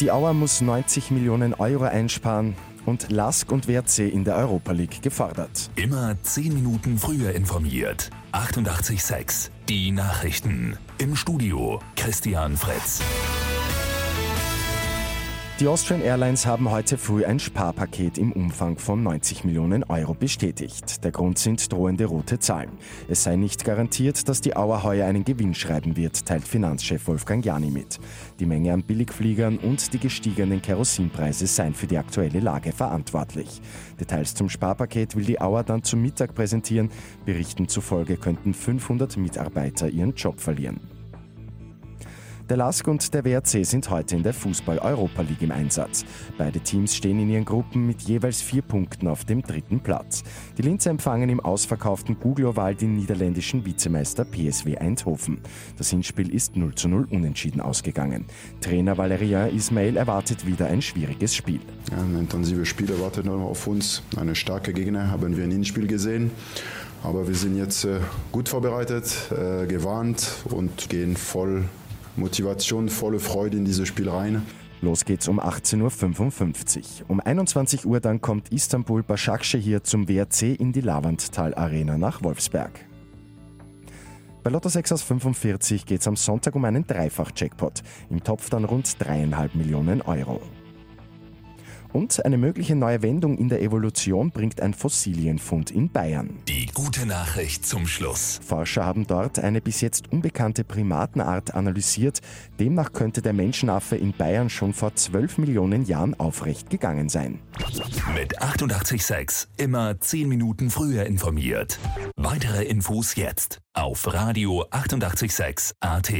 Die Auer muss 90 Millionen Euro einsparen und Lask und WRC in der Europa League gefordert. Immer 10 Minuten früher informiert. 88.6 Die Nachrichten. Im Studio Christian Fritz. Die Austrian Airlines haben heute früh ein Sparpaket im Umfang von 90 Millionen Euro bestätigt. Der Grund sind drohende rote Zahlen. Es sei nicht garantiert, dass die Auer heuer einen Gewinn schreiben wird, teilt Finanzchef Wolfgang Jani mit. Die Menge an Billigfliegern und die gestiegenen Kerosinpreise seien für die aktuelle Lage verantwortlich. Details zum Sparpaket will die Auer dann zum Mittag präsentieren. Berichten zufolge könnten 500 Mitarbeiter ihren Job verlieren. Der LASK und der WRC sind heute in der Fußball-Europa League im Einsatz. Beide Teams stehen in ihren Gruppen mit jeweils vier Punkten auf dem dritten Platz. Die Linzer empfangen im ausverkauften Google-Oval den niederländischen Vizemeister PSW Eindhoven. Das Hinspiel ist 0 zu 0 unentschieden ausgegangen. Trainer Valerian Ismail erwartet wieder ein schwieriges Spiel. Ja, ein intensives Spiel erwartet auf uns. Eine starke Gegner haben wir im Hinspiel gesehen. Aber wir sind jetzt äh, gut vorbereitet, äh, gewarnt und gehen voll Motivation, volle Freude in dieses Spiel rein. Los geht's um 18.55 Uhr. Um 21 Uhr dann kommt Istanbul Başakşehir hier zum WRC in die Lavandtal Arena nach Wolfsberg. Bei Lotto 6 aus 45 geht's am Sonntag um einen Dreifach-Jackpot. Im Topf dann rund 3,5 Millionen Euro. Und eine mögliche neue Wendung in der Evolution bringt ein Fossilienfund in Bayern. Die gute Nachricht zum Schluss. Forscher haben dort eine bis jetzt unbekannte Primatenart analysiert. Demnach könnte der Menschenaffe in Bayern schon vor 12 Millionen Jahren aufrecht gegangen sein. Mit 886 immer 10 Minuten früher informiert. Weitere Infos jetzt auf Radio 886 AT.